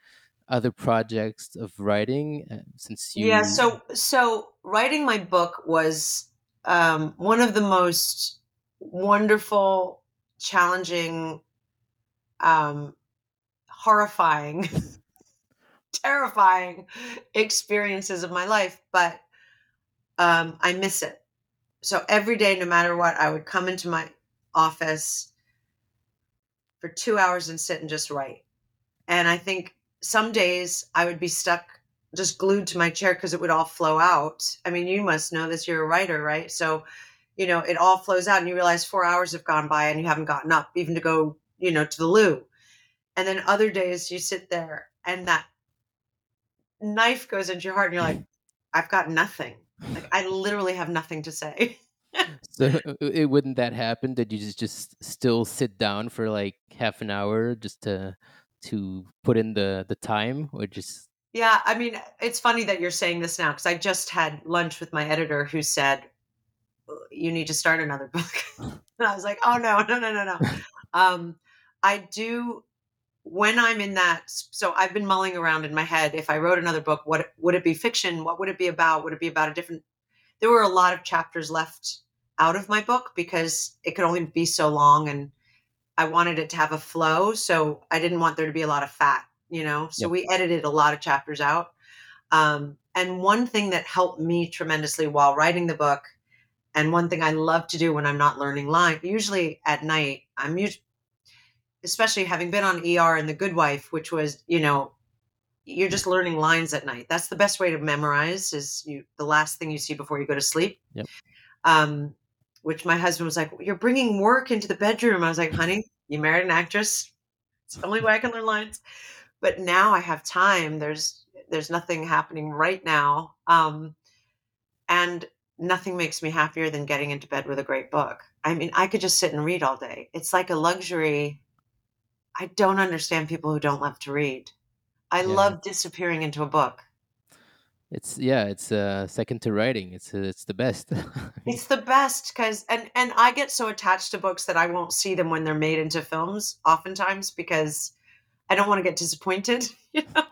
other projects of writing uh, since you? Yeah. So so writing my book was um, one of the most wonderful, challenging, um, horrifying, terrifying experiences of my life, but um, I miss it. So every day, no matter what, I would come into my office for two hours and sit and just write. And I think some days I would be stuck just glued to my chair because it would all flow out. I mean, you must know this, you're a writer, right? So, you know, it all flows out and you realize four hours have gone by and you haven't gotten up even to go, you know, to the loo. And then other days you sit there and that knife goes into your heart and you're like, I've got nothing. Like I literally have nothing to say. So uh, it wouldn't that happen? Did you just just still sit down for like half an hour just to to put in the the time, or just Yeah, I mean, it's funny that you're saying this now because I just had lunch with my editor who said, You need to start another book. and I was like, Oh, no, no, no, no, no. um, I do, when I'm in that, so I've been mulling around in my head. If I wrote another book, what would it be fiction? What would it be about? Would it be about a different? There were a lot of chapters left out of my book because it could only be so long and I wanted it to have a flow. So I didn't want there to be a lot of fat, you know? So Yep. we edited a lot of chapters out. Um, and one thing that helped me tremendously while writing the book, and one thing I love to do when I'm not learning line, usually at night, I'm usually, especially having been on ER and The Good Wife, which was, you know, you're just learning lines at night. That's the best way to memorize is you the last thing you see before you go to sleep. Yep. Um, which my husband was like, "You're bringing work into the bedroom." I was like, "Honey, you married an actress. It's the only way I can learn lines." But now I have time. There's there's nothing happening right now, um, and nothing makes me happier than getting into bed with a great book. I mean, I could just sit and read all day. It's like a luxury. I don't understand people who don't love to read. I Yeah. love disappearing into a book. It's yeah, it's uh, second to writing. It's uh, it's the best. It's the best because and and I get so attached to books that I won't see them when they're made into films oftentimes because I don't want to get disappointed, you know.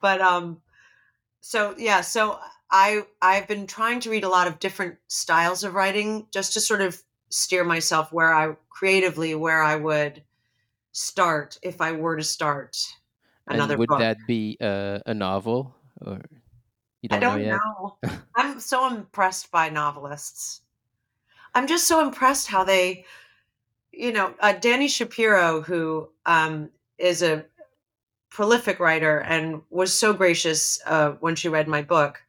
But um so yeah, so I I've been trying to read a lot of different styles of writing just to sort of steer myself where I creatively where I would start if I were to start another and would book. that be uh, a novel or you I don't know don't yet? know. I'm so impressed by novelists. I'm just so impressed how they, you know, uh, Dani Shapiro, who um, is a prolific writer and was so gracious uh, when she read my book,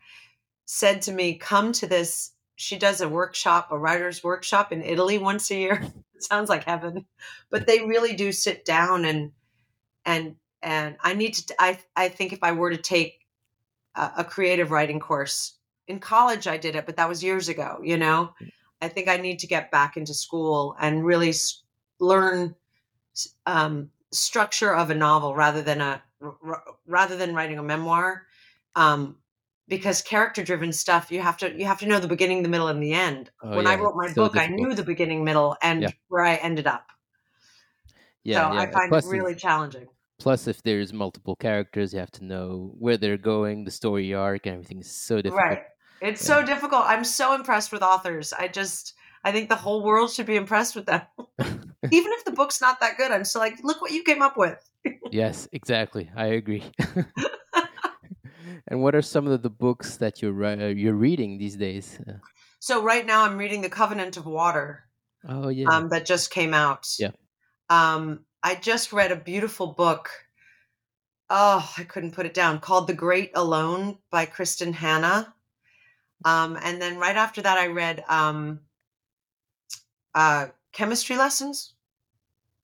said to me, "Come to this." She does a workshop, a writer's workshop in Italy once a year. sounds like heaven, but they really do sit down and and and I need to. I I think if I were to take a, a creative writing course in college, I did it, but that was years ago. You know, I think I need to get back into school and really s- learn um, structure of a novel rather than a r- rather than writing a memoir. Um, because character driven stuff you have to you have to know the beginning the middle and the end Oh when i wrote my book i knew the beginning middle and Yeah, where i ended up yeah, so yeah. i find it Plus, if, really challenging plus, if there's multiple characters, you have to know where they're going, the story arc, and everything is so difficult. right it's Yeah. so difficult i'm so impressed with authors i just i think the whole world should be impressed with them even if the book's not that good i'm still like look what you came up with yes, exactly. I agree. and what are some of the books that you're uh, you're reading these days? Uh, so right now i'm reading the covenant of water oh yeah, um, that just came out. Yeah. um, i just read a beautiful book. Oh i couldn't put it down called the great alone by kristin hannah. Um, and then right after that i read um, uh, chemistry lessons.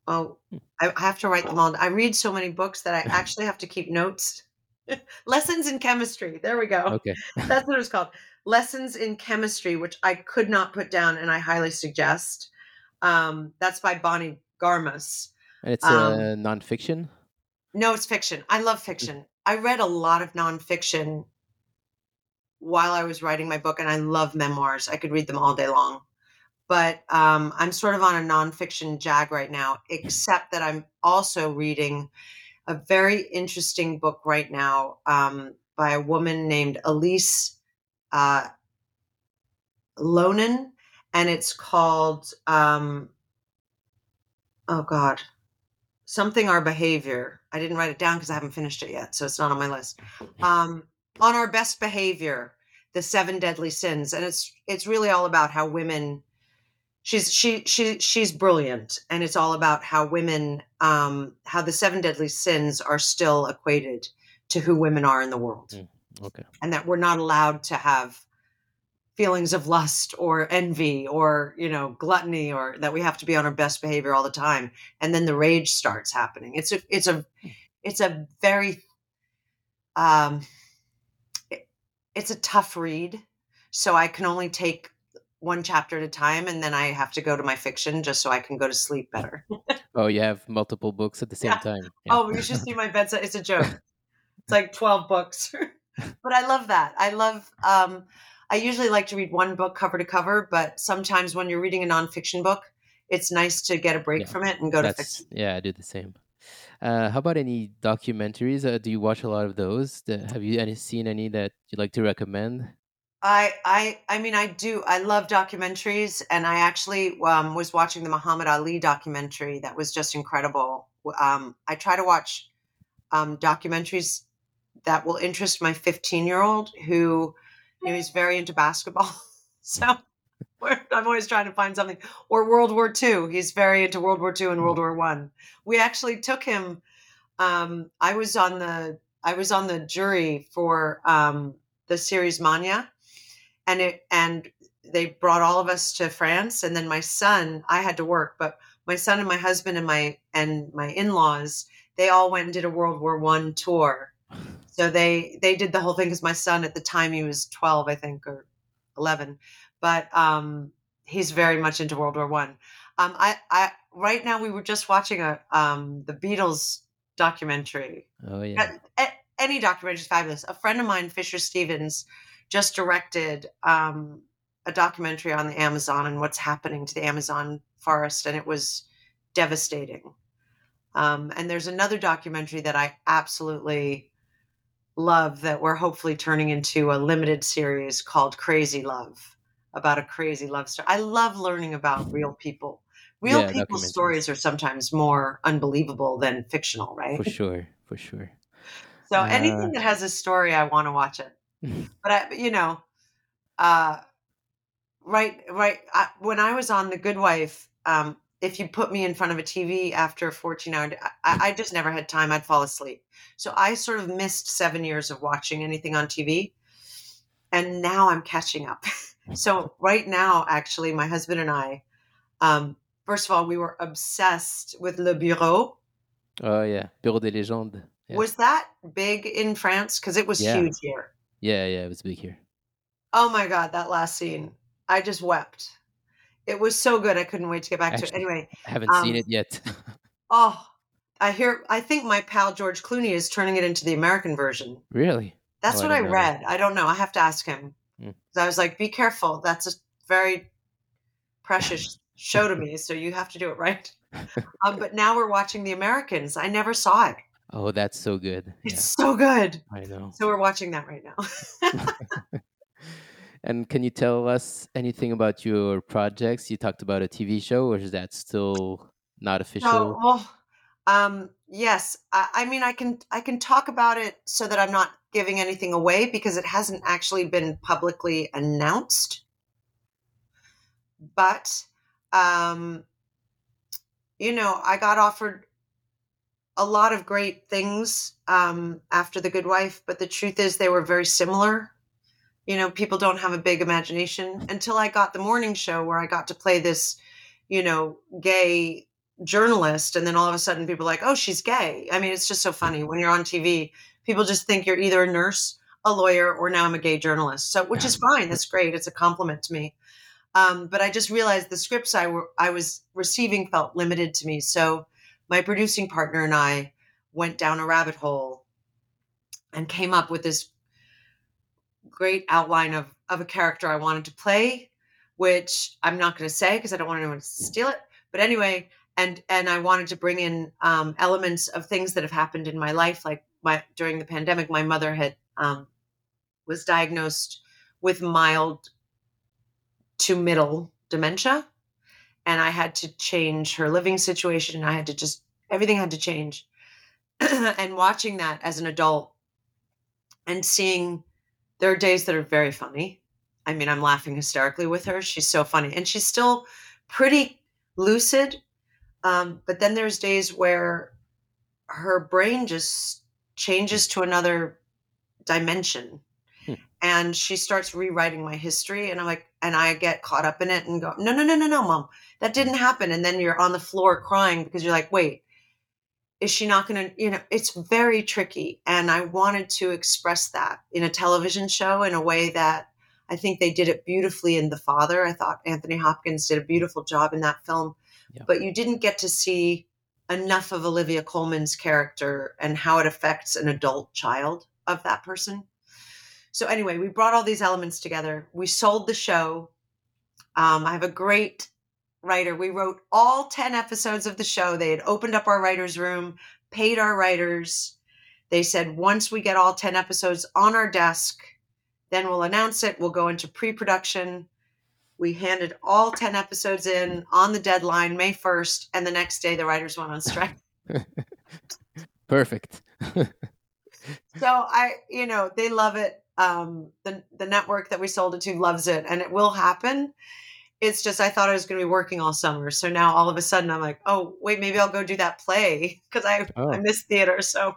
Oh I, I have to write them all. I read so many books that i actually have to keep notes lessons in chemistry there we go. Okay. that's what it was called. Lessons in chemistry which i could not put down and i highly suggest. Um, that's by bonnie garmus. And it's um, uh, nonfiction. no it's fiction. I love fiction. I read a lot of nonfiction while i was writing my book and i love memoirs. I could read them all day long. But um, i'm sort of on a nonfiction jag right now except that i'm also reading a very interesting book right now um, by a woman named elise uh, Loehnen, and it's called um, oh god, something our behavior. I didn't write it down because I haven't finished it yet, so it's not on my list. Um, on our best behavior, the seven deadly sins, and it's it's really all about how women. She's she she she's brilliant, and it's all about how women, um, how the seven deadly sins are still equated to who women are in the world. Mm, okay. and that we're not allowed to have feelings of lust or envy or you know gluttony or that we have to be on our best behavior all the time. And then the rage starts happening. It's a it's a it's a very um it- it's a tough read. So i can only take one chapter at a time and then i have to go to my fiction just so i can go to sleep better Oh, you have multiple books at the same Yeah. time. Yeah. Oh, you should see my bedside. It's a joke. It's like 12 books. but I love that. I love um I usually like to read one book cover to cover, but sometimes when you're reading a nonfiction book, it's nice to get a break Yeah, from it and go to fiction. yeah, I do the same. Uh, how about any documentaries? Uh, do you watch a lot of those? Have you any seen any that you'd like to recommend? I I I mean I do. I love documentaries and I actually um was watching the Muhammad Ali documentary that was just incredible. Um I try to watch um documentaries that will interest my 15-year-old who you know, is very into basketball. So I'm always trying to find something. Or World War II. He's very into World War II and World War One. We actually took him. Um, I was on the I was on the jury for um, the series Mania, and it and they brought all of us to France, and then my son. I had to work, but my son and my husband and my and my in laws they all went and did a World War One tour. So they they did the whole thing because my son at the time he was twelve, I think, or eleven, but um, he's very much into World War One. Um, I, I right now we were just watching a um, the Beatles documentary. Oh yeah. any documentary is fabulous. A friend of mine, Fisher Stevens, just directed um, a documentary on the Amazon and what's happening to the Amazon forest, and it was devastating. Um, and there's another documentary that I absolutely love that we're hopefully turning into a limited series called Crazy Love about a crazy love story. I love learning about real people. Real Yeah, people's stories are sometimes more unbelievable than fictional, right? For sure. For sure. So Uh, anything that has a story, I want to watch it. But I, you know, uh, right, right. I, when I was on The Good Wife, um, if you put me in front of a TV after a 14 hour, day, I, I just never had time. I'd fall asleep. So I sort of missed seven years of watching anything on TV. And now I'm catching up. so right now, actually, my husband and I, um, first of all, we were obsessed with Le Bureau. Oh yeah. Bureau des légendes. Yeah. Was that big in France? Because it was Yeah. huge here. Yeah, yeah, it was big here. Oh my god, that last scene. I just wept. It was so good. I couldn't wait to get back to it. Anyway, I haven't seen Um, it yet. oh, I hear I think my pal George Clooney is turning it into the American version. really? That's Oh, what I, know read. I don't know. I have to ask him. Mm. I was like, be careful. That's a very precious show to me, so you have to do it right. um, but now we're watching The Americans. I never saw it. Oh, that's so good. It's Yeah, so good. I know. So we're watching that right now. And can you tell us anything about your projects? You talked about a TV show, or is that still not official? So, well, um, yes. I, I mean, I can I can talk about it so that I'm not giving anything away because it hasn't actually been publicly announced. But, um, you know, I got offered a lot of great things um, after The Good Wife, but the truth is they were very similar. You know, people don't have a big imagination until I got the morning show where I got to play this, you know, gay journalist and then all of a sudden people are like oh she's gay. I mean it's just so funny. When you're on tv people just think you're either a nurse a lawyer or now i'm a gay journalist. So which is fine. That's great. It's a compliment to me. Um, but i just realized the scripts I, were, I was receiving felt limited to me. So my producing partner and i went down a rabbit hole and came up with this great outline of, of a character i wanted to play which i'm not going to say because i don't want anyone to steal it but anyway and and I wanted to bring in um, elements of things that have happened in my life, like my during the pandemic, my mother had um, was diagnosed with mild to middle dementia, and I had to change her living situation. And I had to just everything had to change, and watching that as an adult and seeing there are days that are very funny. I mean, I'm laughing hysterically with her. She's so funny, and she's still pretty lucid um, but then there's days where her brain just changes to another dimension. And she starts rewriting my history, and I'm like, and I get caught up in it and go, no, no, no, no, no, mom, that mm. didn't happen. And then you're on the floor crying because you're like, wait, is she not going to, you know, it's very tricky. And I wanted to express that in a television show in a way that I think they did it beautifully in The Father. I thought Anthony Hopkins did a beautiful job in that film Yeah. but you didn't get to see enough of Olivia Colman's character and how it affects an adult child of that person. So anyway, we brought all these elements together. We sold the show. Um, I have a great writer. We wrote all 10 episodes of the show. They had opened up our writer's room, paid our writers. They said, once we get all 10 episodes on our desk, then we'll announce it. We'll go into pre production. We handed all 10 episodes in on the deadline, May 1st, and the next day the writers went on strike. Perfect. so I, you know, they love it. Um, the the network that we sold it to loves it, and it will happen. it's just I thought I was going to be working all summer. So now all of a sudden I'm like, oh wait, maybe I'll go do that play because I Oh. I miss theater. So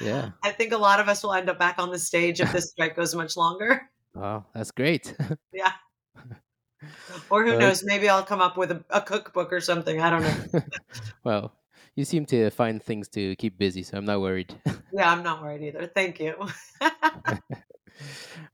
Yeah. I think a lot of us will end up back on the stage if this strike goes much longer. Wow, that's great. Yeah. Or who Well, knows? Maybe I'll come up with a, a cookbook or something. I don't know. well, you seem to find things to keep busy, so I'm not worried. Yeah, I'm not worried either. Thank you.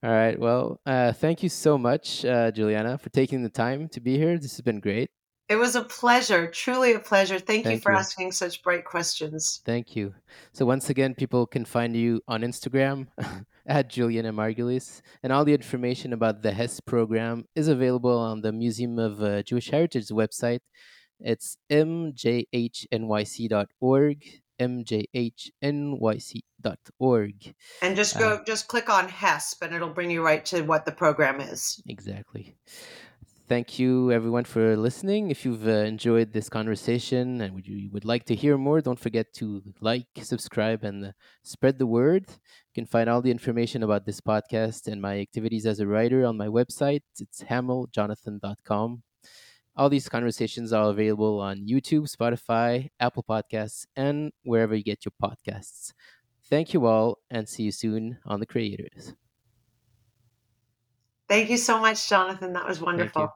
All right. Well, uh, thank you so much, uh, Julianna, for taking the time to be here. This has been great. it was a pleasure, truly a pleasure. Thank, you for you. asking such bright questions. Thank you. So once again, people can find you on Instagram at Julianna Margulies, and all the information about the HES program is available on the Museum of uh, Jewish Heritage website. It's mjhnyc.org, mjhnyc.org. And just Uh, go, just click on HESP, and it'll bring you right to what the program is. Exactly. Thank you, everyone, for listening. If you've uh, enjoyed this conversation and would you would like to hear more, don't forget to like, subscribe, and uh, spread the word. You can find all the information about this podcast and my activities as a writer on my website. It's hamilljonathan.com. All these conversations are available on YouTube, Spotify, Apple Podcasts, and wherever you get your podcasts. Thank you all, and see you soon on The Creators. Thank you so much, Jonathan. That was wonderful.